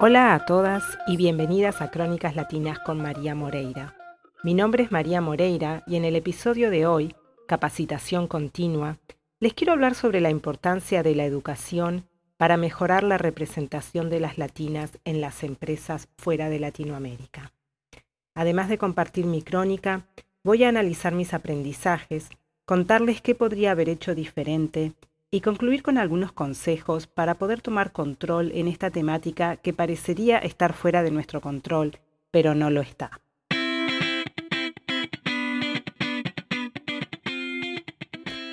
Hola a todas y bienvenidas a Crónicas Latinas con María Moreira. Mi nombre es María Moreira y en el episodio de hoy, Capacitación Continua, les quiero hablar sobre la importancia de la educación para mejorar la representación de las latinas en las empresas fuera de Latinoamérica. Además de compartir mi crónica, voy a analizar mis aprendizajes, contarles qué podría haber hecho diferente y concluir con algunos consejos para poder tomar control en esta temática que parecería estar fuera de nuestro control, pero no lo está.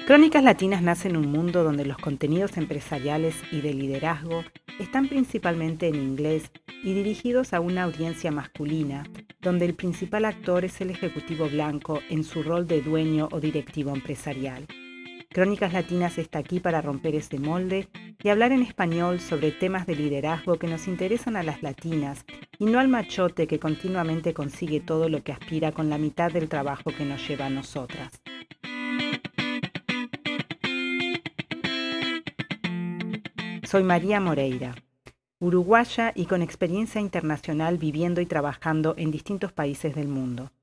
Crónicas Latinas nace en un mundo donde los contenidos empresariales y de liderazgo están principalmente en inglés y dirigidos a una audiencia masculina, donde el principal actor es el ejecutivo blanco en su rol de dueño o directivo empresarial. Crónicas Latinas está aquí para romper ese molde y hablar en español sobre temas de liderazgo que nos interesan a las latinas y no al machote que continuamente consigue todo lo que aspira con la mitad del trabajo que nos lleva a nosotras. Soy María Moreira, uruguaya y con experiencia internacional viviendo y trabajando en distintos países del mundo.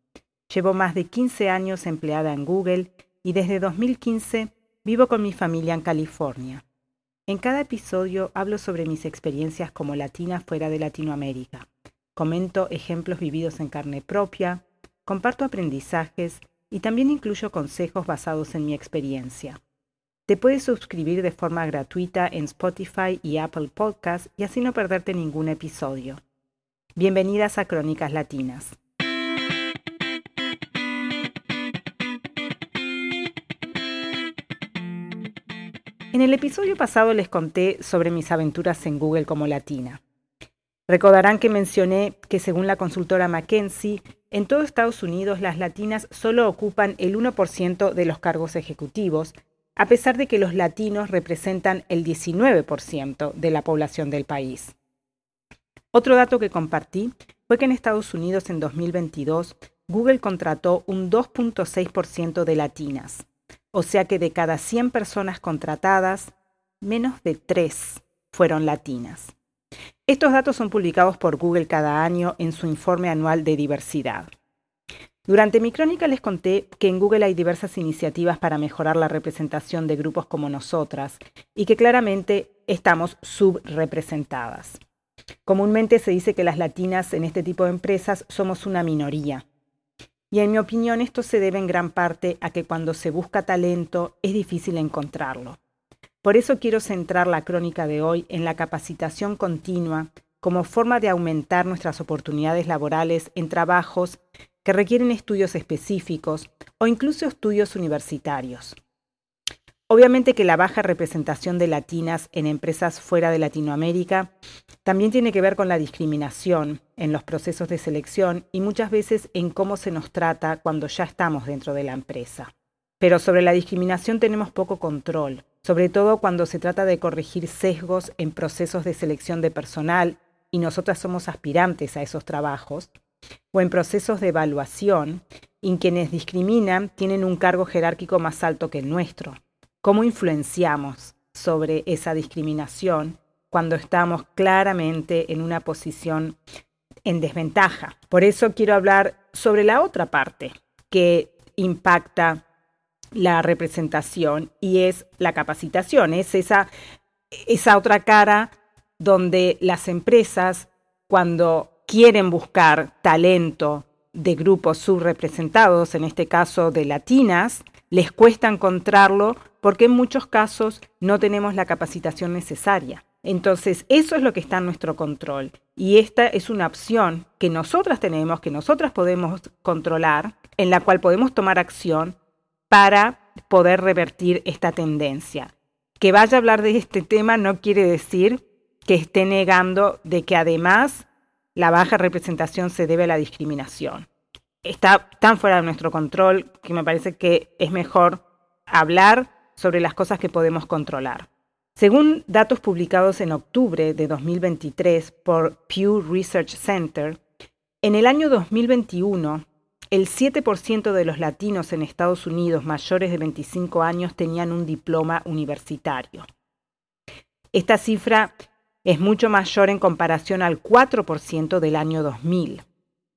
Llevo más de 15 años empleada en Google y desde 2015 Vivo con mi familia en California. En cada episodio hablo sobre mis experiencias como latina fuera de Latinoamérica. Comento ejemplos vividos en carne propia, comparto aprendizajes y también incluyo consejos basados en mi experiencia. Te puedes suscribir de forma gratuita en Spotify y Apple Podcasts y así no perderte ningún episodio. Bienvenidas a Crónicas Latinas. En el episodio pasado les conté sobre mis aventuras en Google como latina. Recordarán que mencioné que según la consultora McKinsey, en todo Estados Unidos las latinas solo ocupan el 1% de los cargos ejecutivos, a pesar de que los latinos representan el 19% de la población del país. Otro dato que compartí fue que en Estados Unidos en 2022 Google contrató un 2.6% de latinas, o sea que de cada 100 personas contratadas, menos de 3 fueron latinas. Estos datos son publicados por Google cada año en su informe anual de diversidad. Durante mi crónica les conté que en Google hay diversas iniciativas para mejorar la representación de grupos como nosotras y que claramente estamos subrepresentadas. Comúnmente se dice que las latinas en este tipo de empresas somos una minoría, y en mi opinión esto se debe en gran parte a que cuando se busca talento es difícil encontrarlo. Por eso quiero centrar la crónica de hoy en la capacitación continua como forma de aumentar nuestras oportunidades laborales en trabajos que requieren estudios específicos o incluso estudios universitarios. Obviamente que la baja representación de latinas en empresas fuera de Latinoamérica también tiene que ver con la discriminación en los procesos de selección y muchas veces en cómo se nos trata cuando ya estamos dentro de la empresa. Pero sobre la discriminación tenemos poco control, sobre todo cuando se trata de corregir sesgos en procesos de selección de personal y nosotras somos aspirantes a esos trabajos, o en procesos de evaluación, y quienes discriminan tienen un cargo jerárquico más alto que el nuestro cómo influenciamos sobre esa discriminación cuando estamos claramente en una posición en desventaja. Por eso quiero hablar sobre la otra parte que impacta la representación y es la capacitación, es esa, esa otra cara donde las empresas cuando quieren buscar talento de grupos subrepresentados, en este caso de latinas, les cuesta encontrarlo porque en muchos casos no tenemos la capacitación necesaria. Entonces, eso es lo que está en nuestro control. Y esta es una opción que nosotras tenemos, que nosotras podemos controlar, en la cual podemos tomar acción para poder revertir esta tendencia. Que vaya a hablar de este tema no quiere decir que esté negando de que además la baja representación se debe a la discriminación. Está tan fuera de nuestro control que me parece que es mejor hablar sobre las cosas que podemos controlar. Según datos publicados en octubre de 2023 por Pew Research Center, en el año 2021, el 7% de los latinos en Estados Unidos mayores de 25 años tenían un diploma universitario. Esta cifra es mucho mayor en comparación al 4% del año 2000.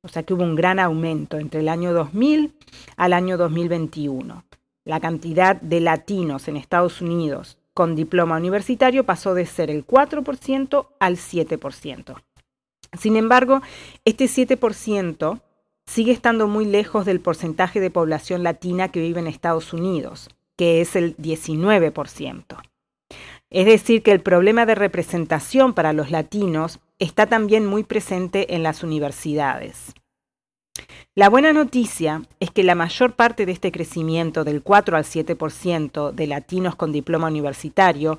O sea que hubo un gran aumento entre el año 2000 al año 2021. La cantidad de latinos en Estados Unidos con diploma universitario pasó de ser el 4% al 7%. Sin embargo, este 7% sigue estando muy lejos del porcentaje de población latina que vive en Estados Unidos, que es el 19%. Es decir, que el problema de representación para los latinos está también muy presente en las universidades. La buena noticia es que la mayor parte de este crecimiento del 4 al 7% de latinos con diploma universitario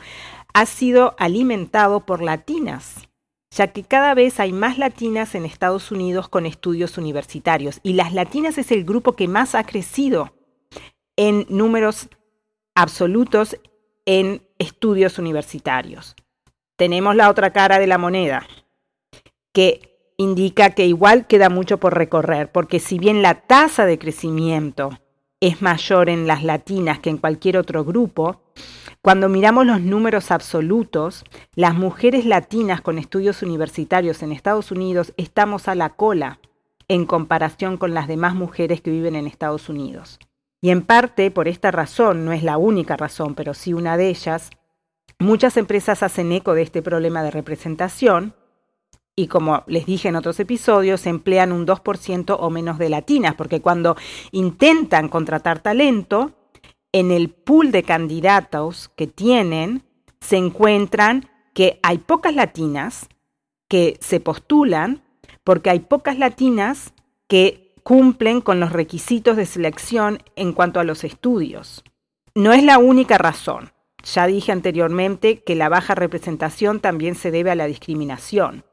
ha sido alimentado por latinas, ya que cada vez hay más latinas en Estados Unidos con estudios universitarios y las latinas es el grupo que más ha crecido en números absolutos en estudios universitarios. Tenemos la otra cara de la moneda, que indica que igual queda mucho por recorrer, porque si bien la tasa de crecimiento es mayor en las latinas que en cualquier otro grupo, cuando miramos los números absolutos, las mujeres latinas con estudios universitarios en Estados Unidos estamos a la cola en comparación con las demás mujeres que viven en Estados Unidos. Y en parte por esta razón, no es la única razón, pero sí una de ellas, muchas empresas hacen eco de este problema de representación y como les dije en otros episodios, emplean un 2% o menos de latinas, porque cuando intentan contratar talento, en el pool de candidatos que tienen, se encuentran que hay pocas latinas que se postulan, porque hay pocas latinas que cumplen con los requisitos de selección en cuanto a los estudios. No es la única razón. Ya dije anteriormente que la baja representación también se debe a la discriminación.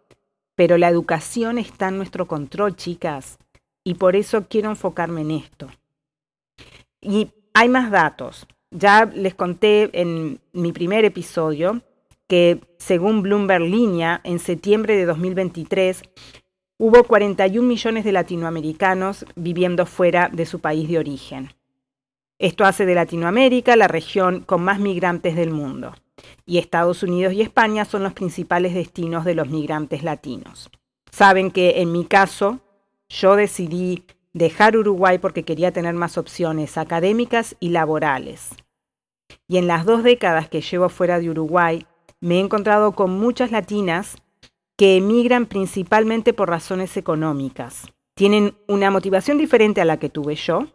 Pero la educación está en nuestro control, chicas, y por eso quiero enfocarme en esto. Y hay más datos. Ya les conté en mi primer episodio que según Bloomberg Línea, en septiembre de 2023 hubo 41 millones de latinoamericanos viviendo fuera de su país de origen. Esto hace de Latinoamérica la región con más migrantes del mundo y Estados Unidos y España son los principales destinos de los migrantes latinos. Saben que en mi caso yo decidí dejar Uruguay porque quería tener más opciones académicas y laborales. Y en las dos décadas que llevo fuera de Uruguay, me he encontrado con muchas latinas que emigran principalmente por razones económicas. Tienen una motivación diferente a la que tuve yo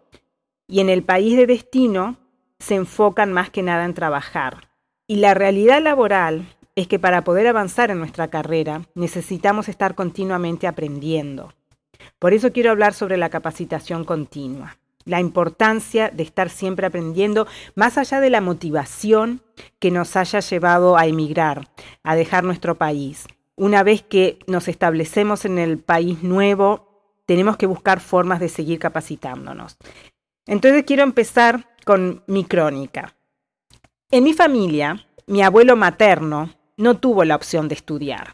y en el país de destino se enfocan más que nada en trabajar. Y la realidad laboral es que para poder avanzar en nuestra carrera necesitamos estar continuamente aprendiendo. Por eso quiero hablar sobre la capacitación continua, la importancia de estar siempre aprendiendo, más allá de la motivación que nos haya llevado a emigrar, a dejar nuestro país. Una vez que nos establecemos en el país nuevo, tenemos que buscar formas de seguir capacitándonos. Entonces quiero empezar con mi crónica. En mi familia, mi abuelo materno no tuvo la opción de estudiar.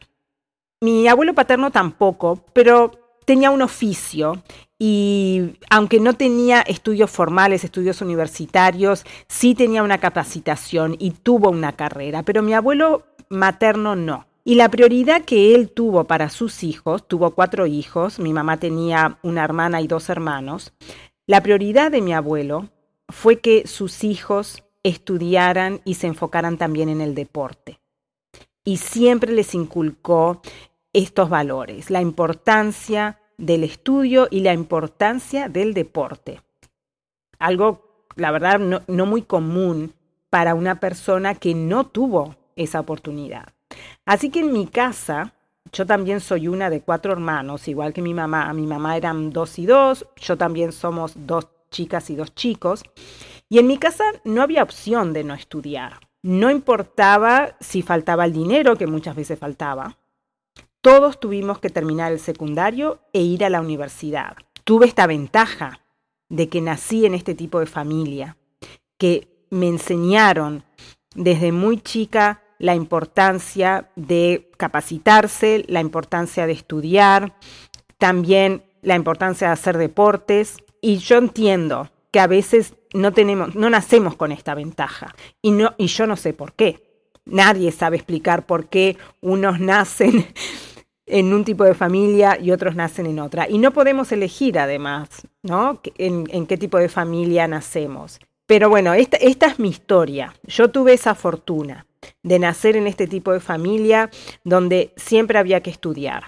Mi abuelo paterno tampoco, pero tenía un oficio y aunque no tenía estudios formales, estudios universitarios, sí tenía una capacitación y tuvo una carrera, pero mi abuelo materno no. Y la prioridad que él tuvo para sus hijos, tuvo cuatro hijos, mi mamá tenía una hermana y dos hermanos, la prioridad de mi abuelo fue que sus hijos estudiaran y se enfocaran también en el deporte. Y siempre les inculcó estos valores, la importancia del estudio y la importancia del deporte. Algo, la verdad, no, muy común para una persona que no tuvo esa oportunidad. Así que en mi casa, yo también soy una de cuatro hermanos, igual que mi mamá. Mi mamá eran dos y dos, yo también somos dos chicas y dos chicos. Y en mi casa no había opción de no estudiar. No importaba si faltaba el dinero, que muchas veces faltaba. Todos tuvimos que terminar el secundario e ir a la universidad. Tuve esta ventaja de que nací en este tipo de familia, que me enseñaron desde muy chica la importancia de capacitarse, la importancia de estudiar, también la importancia de hacer deportes. Y yo entiendo que a veces no tenemos, no nacemos con esta ventaja. Y, no, y yo no sé por qué. nadie sabe explicar por qué unos nacen en un tipo de familia y otros nacen en otra. Y no podemos elegir además, ¿no? En, qué tipo de familia nacemos. Pero bueno, esta, esta es mi historia. Yo tuve esa fortuna de nacer en este tipo de familia donde siempre había que estudiar,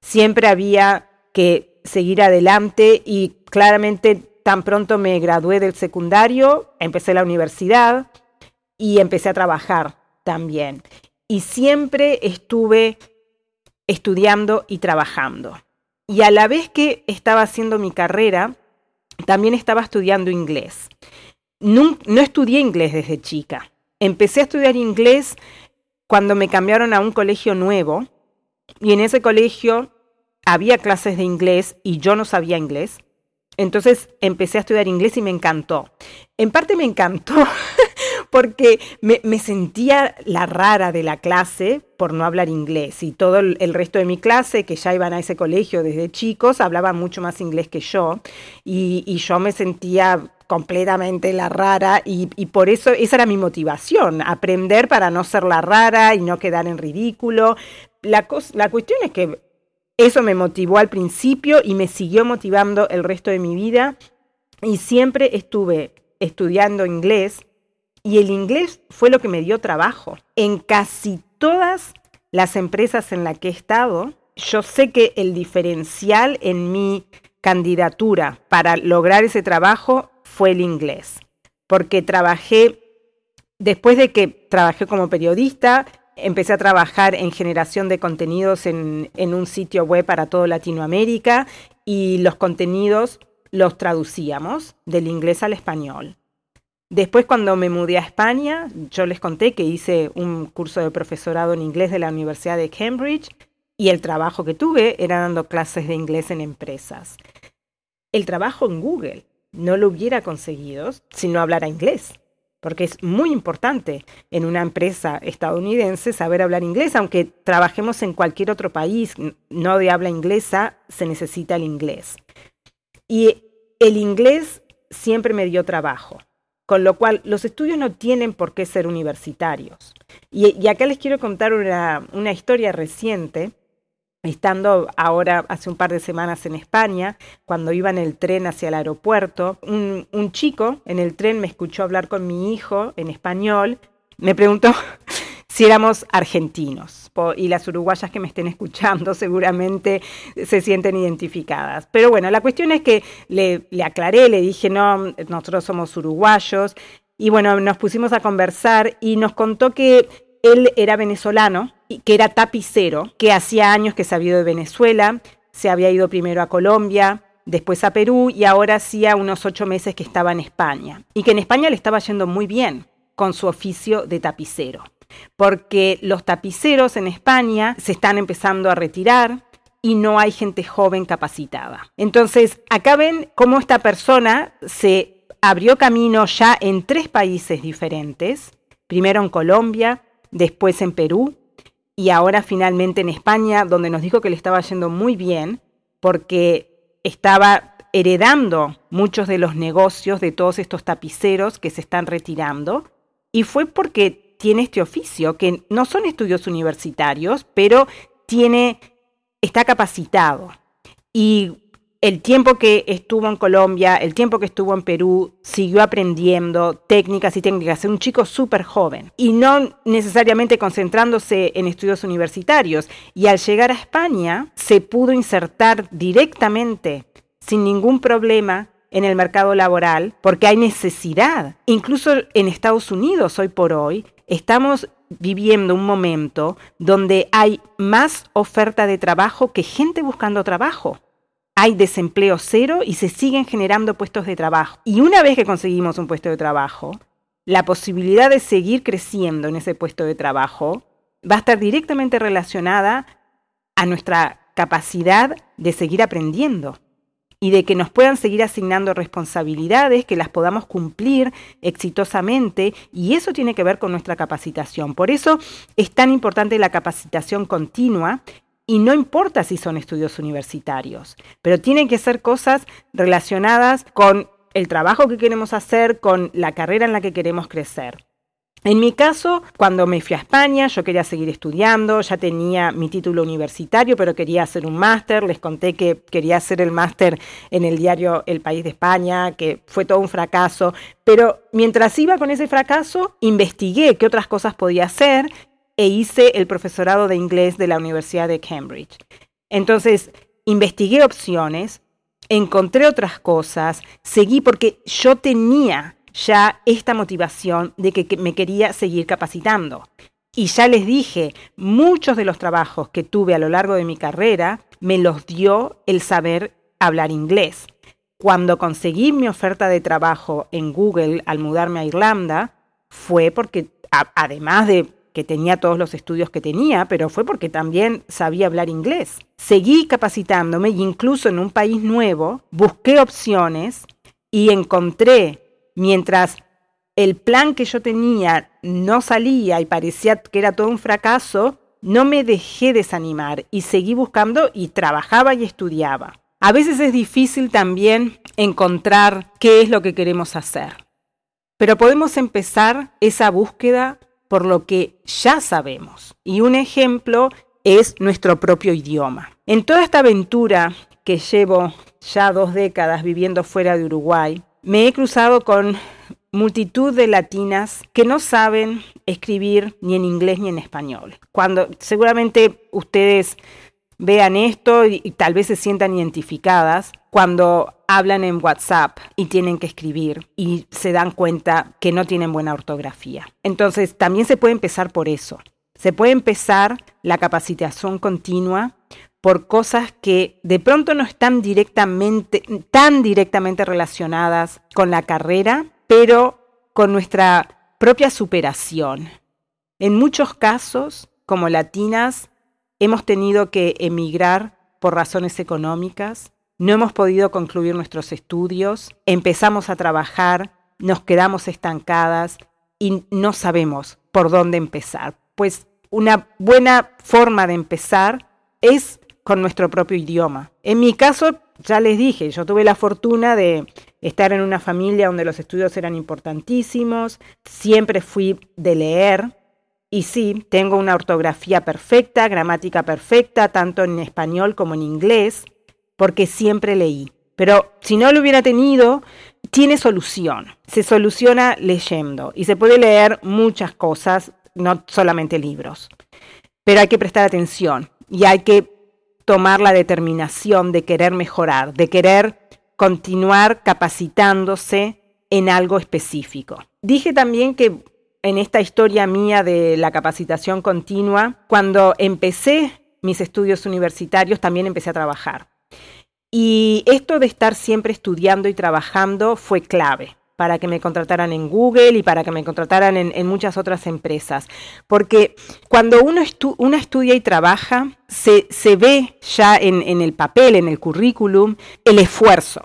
siempre había que seguir adelante y claramente tan pronto me gradué del secundario, empecé la universidad y empecé a trabajar también. Y siempre estuve estudiando y trabajando. Y a la vez que estaba haciendo mi carrera, también estaba estudiando inglés. No, no, estudié inglés desde chica. Empecé a estudiar inglés cuando me cambiaron a un colegio nuevo y en ese colegio había clases de inglés y yo no sabía inglés. Entonces empecé a estudiar inglés y me encantó. En parte me encantó porque me, sentía la rara de la clase por no hablar inglés y todo el, resto de mi clase, que ya iban a ese colegio desde chicos, hablaba mucho más inglés que yo y, yo me sentía completamente la rara y, por eso esa era mi motivación, aprender para no ser la rara y no quedar en ridículo. La, la cuestión es que eso me motivó al principio y me siguió motivando el resto de mi vida y siempre estuve estudiando inglés y el inglés fue lo que me dio trabajo. En casi todas las empresas en las que he estado, yo sé que el diferencial en mi candidatura para lograr ese trabajo fue el inglés, porque trabajé, después de que trabajé como periodista, empecé a trabajar en generación de contenidos en, un sitio web para toda Latinoamérica y los contenidos los traducíamos del inglés al español. Después cuando me mudé a España, yo les conté que hice un curso de profesorado en inglés de la Universidad de Cambridge y el trabajo que tuve era dando clases de inglés en empresas. El trabajo en Google no lo hubiera conseguido si no hablara inglés, porque es muy importante en una empresa estadounidense saber hablar inglés, aunque trabajemos en cualquier otro país no de habla inglesa, se necesita el inglés. Y el inglés siempre me dio trabajo, con lo cual los estudios no tienen por qué ser universitarios. Y, acá les quiero contar una, una historia reciente Estando ahora hace un par de semanas en España, cuando iba en el tren hacia el aeropuerto, un, chico en el tren me escuchó hablar con mi hijo en español, me preguntó si éramos argentinos y las uruguayas que me estén escuchando seguramente se sienten identificadas. Pero bueno, la cuestión es que le, le aclaré, le dije, no, nosotros somos uruguayos y bueno, nos pusimos a conversar y nos contó que él era venezolano, que era tapicero, que hacía años que se había ido de Venezuela, se había ido primero a Colombia, después a Perú y ahora hacía unos ocho meses que estaba en España. Y que en España le estaba yendo muy bien con su oficio de tapicero, porque los tapiceros en España se están empezando a retirar, y no hay gente joven capacitada. Entonces, acá ven cómo esta persona se abrió camino ya en tres países diferentes, primero en Colombia, después en Perú y ahora finalmente en España, donde nos dijo que le estaba yendo muy bien porque estaba heredando muchos de los negocios de todos estos tapiceros que se están retirando y fue porque tiene este oficio, que no son estudios universitarios, pero tiene, está capacitado. Y el tiempo que estuvo en Colombia, el tiempo que estuvo en Perú, siguió aprendiendo técnicas y técnicas. Es un chico súper joven y no necesariamente concentrándose en estudios universitarios. Y al llegar a España, se pudo insertar directamente, sin ningún problema, en el mercado laboral, porque hay necesidad. Incluso en Estados Unidos, hoy por hoy, estamos viviendo un momento donde hay más oferta de trabajo que gente buscando trabajo hay desempleo cero y se siguen generando puestos de trabajo. Y una vez que conseguimos un puesto de trabajo, la posibilidad de seguir creciendo en ese puesto de trabajo va a estar directamente relacionada a nuestra capacidad de seguir aprendiendo y de que nos puedan seguir asignando responsabilidades, que las podamos cumplir exitosamente, y eso tiene que ver con nuestra capacitación. Por eso es tan importante la capacitación continua y no importa si son estudios universitarios, pero tienen que ser cosas relacionadas con el trabajo que queremos hacer, con la carrera en la que queremos crecer. En mi caso, cuando me fui a España, yo quería seguir estudiando, ya tenía mi título universitario, pero quería hacer un máster. Les conté que quería hacer el máster en el diario El País de España, que fue todo un fracaso. Pero mientras iba con ese fracaso, investigué qué otras cosas podía hacer e hice el profesorado de inglés de la Universidad de Cambridge. Entonces, investigué opciones, encontré otras cosas, seguí porque yo tenía ya esta motivación de que, me quería seguir capacitando. Y ya les dije, muchos de los trabajos que tuve a lo largo de mi carrera me los dio el saber hablar inglés. Cuando conseguí mi oferta de trabajo en Google al mudarme a Irlanda, fue porque, además de que tenía todos los estudios que tenía, pero fue porque también sabía hablar inglés. Seguí capacitándome y incluso en un país nuevo busqué opciones y encontré mientras el plan que yo tenía no salía y parecía que era todo un fracaso, no me dejé desanimar y seguí buscando y trabajaba y estudiaba. A veces es difícil también encontrar qué es lo que queremos hacer, pero podemos empezar esa búsqueda por lo que ya sabemos. Y un ejemplo es nuestro propio idioma. En toda esta aventura que llevo ya dos décadas viviendo fuera de Uruguay, me he cruzado con multitud de latinas que no saben escribir ni en inglés ni en español. Cuando seguramente ustedes vean esto y, tal vez se sientan identificadas cuando hablan en WhatsApp y tienen que escribir y se dan cuenta que no tienen buena ortografía. Entonces, también se puede empezar por eso. Se puede empezar la capacitación continua por cosas que de pronto no están directamente, tan directamente relacionadas con la carrera, pero con nuestra propia superación. En muchos casos, como latinas, hemos tenido que emigrar por razones económicas, no hemos podido concluir nuestros estudios, empezamos a trabajar, nos quedamos estancadas y no sabemos por dónde empezar. Pues una buena forma de empezar es con nuestro propio idioma. En mi caso, ya les dije, yo tuve la fortuna de estar en una familia donde los estudios eran importantísimos, siempre fui de leer y sí, tengo una ortografía perfecta, gramática perfecta, tanto en español como en inglés, porque siempre leí. Pero si no lo hubiera tenido, tiene solución. Se soluciona leyendo y se puede leer muchas cosas, no solamente libros. Pero hay que prestar atención y hay que tomar la determinación de querer mejorar, de querer continuar capacitándose en algo específico. Dije también que en esta historia mía de la capacitación continua, cuando empecé mis estudios universitarios, también empecé a trabajar. Y esto de estar siempre estudiando y trabajando fue clave para que me contrataran en Google y para que me contrataran en, muchas otras empresas. Porque cuando uno, estudia y trabaja, se, ve ya en, el papel, en el currículum, el esfuerzo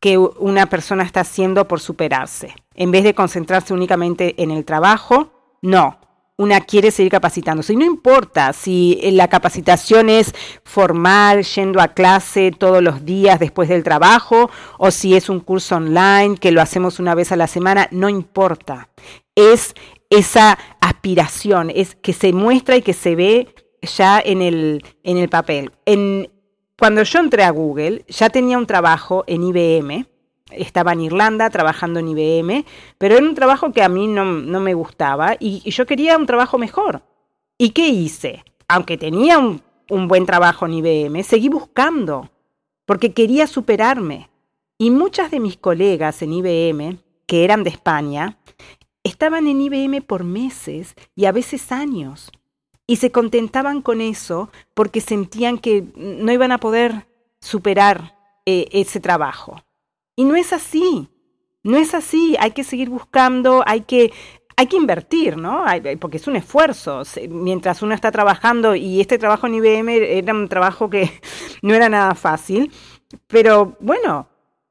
que una persona está haciendo por superarse. En vez de concentrarse únicamente en el trabajo, no, una quiere seguir capacitándose. Y no importa si la capacitación es formal, yendo a clase todos los días después del trabajo, o si es un curso online que lo hacemos una vez a la semana, no importa. Es esa aspiración, es que se muestra y que se ve ya en el, en el papel. En, cuando yo entré a Google, ya tenía un trabajo en IBM, estaba en Irlanda trabajando en IBM, pero era un trabajo que a mí no, me gustaba y, yo quería un trabajo mejor. ¿Y qué hice? Aunque tenía un, un buen trabajo en IBM, seguí buscando, porque quería superarme. Y muchas de mis colegas en IBM, que eran de España, estaban en IBM por meses y a veces años. Y se contentaban con eso porque sentían que no iban a poder superar eh, ese trabajo. Y no es así, no es así, hay que seguir buscando, hay que, hay que invertir, ¿no? Porque es un esfuerzo. Mientras uno está trabajando, y este trabajo en IBM era un trabajo que no era nada fácil, pero bueno,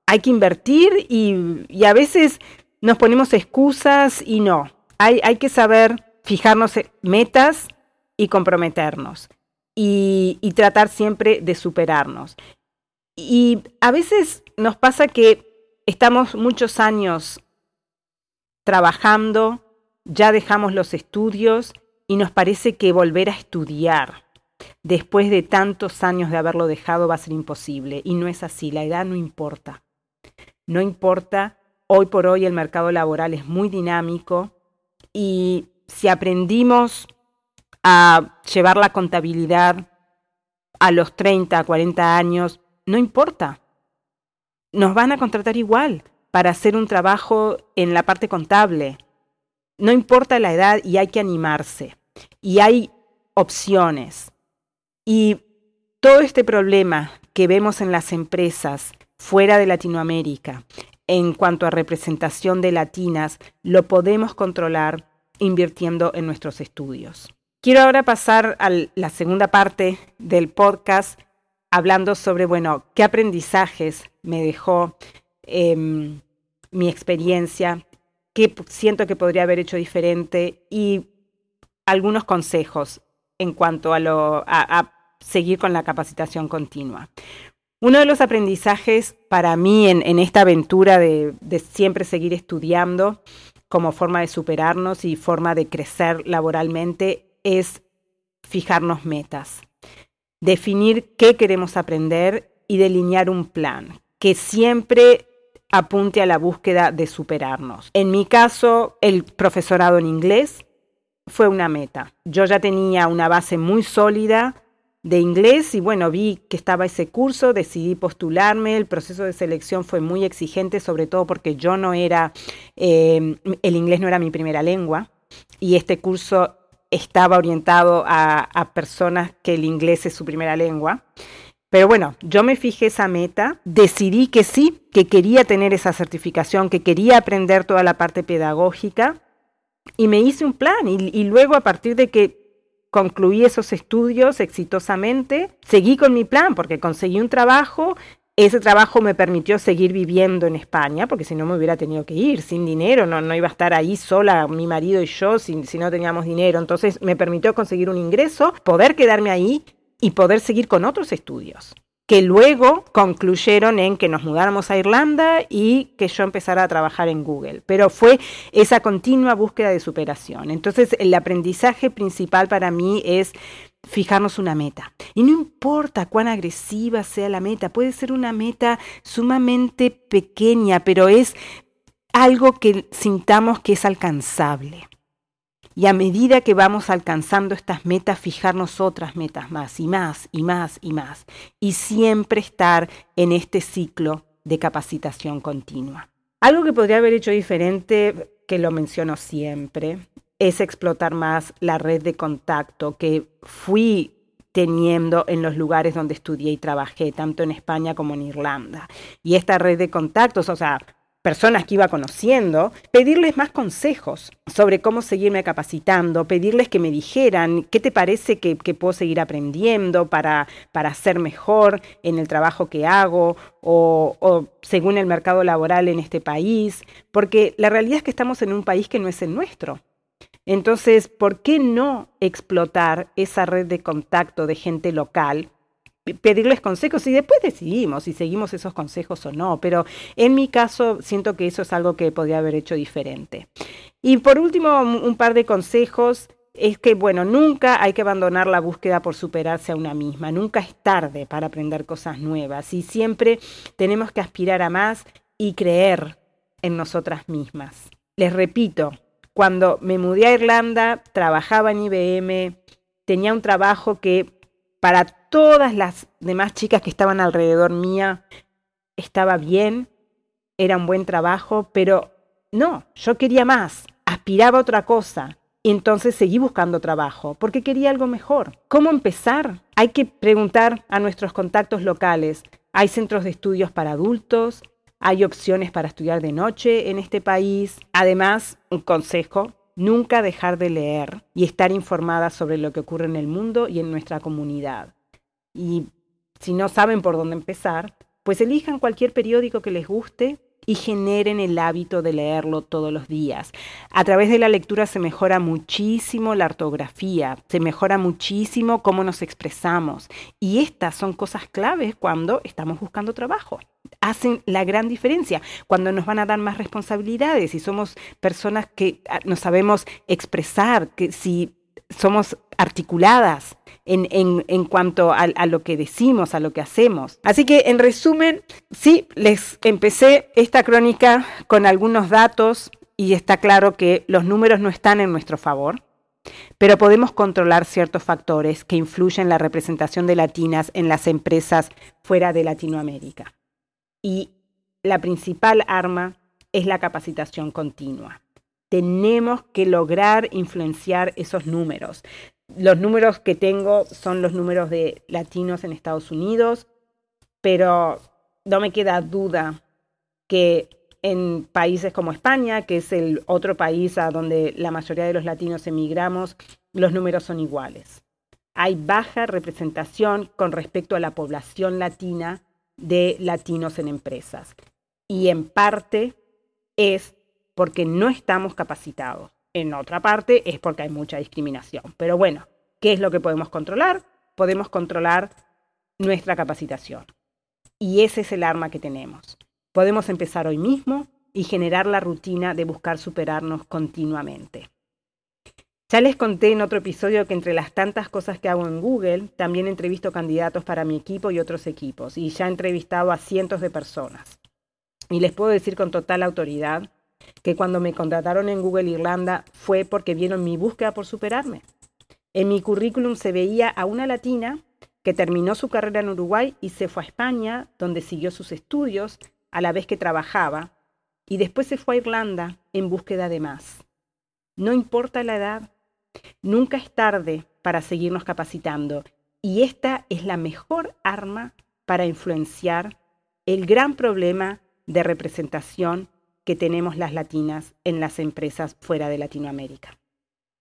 hay que invertir y, a veces nos ponemos excusas y no. Hay, hay que saber fijarnos metas y comprometernos y, y tratar siempre de superarnos. Y a veces nos pasa que estamos muchos años trabajando ya dejamos los estudios y nos parece que volver a estudiar después de tantos años de haberlo dejado va a ser imposible. Y no es así, la edad no importa. No importa, hoy por hoy el mercado laboral es muy dinámico y si aprendimos a llevar la contabilidad a los 30, 40 años, no importa. Nos van a contratar igual para hacer un trabajo en la parte contable. No importa la edad y hay que animarse. Y hay opciones. Y todo este problema que vemos en las empresas fuera de Latinoamérica en cuanto a representación de latinas, lo podemos controlar invirtiendo en nuestros estudios. Quiero ahora pasar a la segunda parte del podcast hablando sobre, bueno, qué aprendizajes me dejó em, mi experiencia, qué siento que podría haber hecho diferente y algunos consejos en cuanto a, lo, a, seguir con la capacitación continua. Uno de los aprendizajes para mí en, esta aventura de, de, siempre seguir estudiando como forma de superarnos y forma de crecer laboralmente es fijarnos metas, definir qué queremos aprender y delinear un plan que siempre apunte a la búsqueda de superarnos. En mi caso, el profesorado en inglés fue una meta. Yo ya tenía una base muy sólida de inglés y bueno, vi que estaba ese curso, decidí postularme, el proceso de selección fue muy exigente, sobre todo porque yo no era, eh, el inglés no era mi primera lengua y este curso estaba orientado a, personas que el inglés es su primera lengua. Pero bueno, yo me fijé esa meta, decidí que sí, que quería tener esa certificación, que quería aprender toda la parte pedagógica y me hice un plan y, luego a partir de que concluí esos estudios exitosamente, seguí con mi plan porque conseguí un trabajo ese trabajo me permitió seguir viviendo en España, porque si no me hubiera tenido que ir sin dinero, no, no iba a estar ahí sola, mi marido y yo, si, si no teníamos dinero. Entonces me permitió conseguir un ingreso, poder quedarme ahí y poder seguir con otros estudios que luego concluyeron en que nos mudáramos a Irlanda y que yo empezara a trabajar en Google. Pero fue esa continua búsqueda de superación. Entonces, el aprendizaje principal para mí es fijarnos una meta. Y no importa cuán agresiva sea la meta, puede ser una meta sumamente pequeña, pero es algo que sintamos que es alcanzable. Y a medida que vamos alcanzando estas metas, fijarnos otras metas más y más y más y más. Y siempre estar en este ciclo de capacitación continua. Algo que podría haber hecho diferente, que lo menciono siempre, es explotar más la red de contacto que fui teniendo en los lugares donde estudié y trabajé, tanto en España como en Irlanda. Y esta red de contactos, o sea, personas que iba conociendo, pedirles más consejos sobre cómo seguirme capacitando, pedirles que me dijeran qué te parece que, puedo seguir aprendiendo para, para ser mejor en el trabajo que hago o, o según el mercado laboral en este país, porque la realidad es que estamos en un país que no es el nuestro. Entonces, ¿por qué no explotar esa red de contacto de gente local pedirles consejos y después decidimos si seguimos esos consejos o no, pero en mi caso siento que eso es algo que podría haber hecho diferente. Y por último, un par de consejos es que, bueno, nunca hay que abandonar la búsqueda por superarse a una misma, nunca es tarde para aprender cosas nuevas y siempre tenemos que aspirar a más y creer en nosotras mismas. Les repito, cuando me mudé a Irlanda, trabajaba en IBM, tenía un trabajo que para todas las demás chicas que estaban alrededor mía estaba bien, era un buen trabajo, pero no, yo quería más, aspiraba a otra cosa. Y entonces seguí buscando trabajo porque quería algo mejor. ¿Cómo empezar? Hay que preguntar a nuestros contactos locales. Hay centros de estudios para adultos, hay opciones para estudiar de noche en este país. Además, un consejo, nunca dejar de leer y estar informada sobre lo que ocurre en el mundo y en nuestra comunidad. Y si no saben por dónde empezar, pues elijan cualquier periódico que les guste y generen el hábito de leerlo todos los días. A través de la lectura se mejora muchísimo la ortografía, se mejora muchísimo cómo nos expresamos. Y estas son cosas claves cuando estamos buscando trabajo. Hacen la gran diferencia cuando nos van a dar más responsabilidades. Y somos personas que ah, nos sabemos expresar, que si somos articuladas en, en, cuanto a, a, lo que decimos, a lo que hacemos. Así que en resumen, sí, les empecé esta crónica con algunos datos y está claro que los números no están en nuestro favor, pero podemos controlar ciertos factores que influyen en la representación de latinas en las empresas fuera de Latinoamérica. Y la principal arma es la capacitación continua. Tenemos que lograr influenciar esos números. Los números que tengo son los números de latinos en Estados Unidos, pero no me queda duda que en países como España, que es el otro país a donde la mayoría de los latinos emigramos, los números son iguales. Hay baja representación con respecto a la población latina de latinos en empresas. Y en parte es porque no estamos capacitados. En otra parte es porque hay mucha discriminación. Pero bueno, ¿qué es lo que podemos controlar? Podemos controlar nuestra capacitación. Y ese es el arma que tenemos. Podemos empezar hoy mismo y generar la rutina de buscar superarnos continuamente. Ya les conté en otro episodio que entre las tantas cosas que hago en Google, también entrevisto candidatos para mi equipo y otros equipos, y ya he entrevistado a cientos de personas. Y les puedo decir con total autoridad que cuando me contrataron en Google Irlanda fue porque vieron mi búsqueda por superarme. En mi currículum se veía a una latina que terminó su carrera en Uruguay y se fue a España, donde siguió sus estudios a la vez que trabajaba, y después se fue a Irlanda en búsqueda de más. No importa la edad, Nunca es tarde para seguirnos capacitando y esta es la mejor arma para influenciar el gran problema de representación que tenemos las latinas en las empresas fuera de Latinoamérica.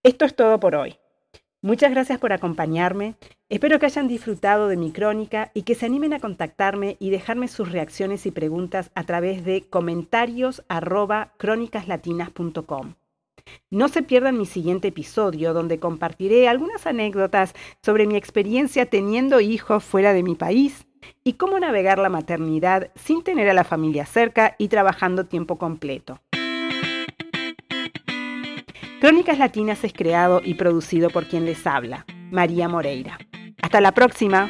Esto es todo por hoy. Muchas gracias por acompañarme. Espero que hayan disfrutado de mi crónica y que se animen a contactarme y dejarme sus reacciones y preguntas a través de comentarios no se pierdan mi siguiente episodio donde compartiré algunas anécdotas sobre mi experiencia teniendo hijos fuera de mi país y cómo navegar la maternidad sin tener a la familia cerca y trabajando tiempo completo. Crónicas Latinas es creado y producido por quien les habla, María Moreira. Hasta la próxima.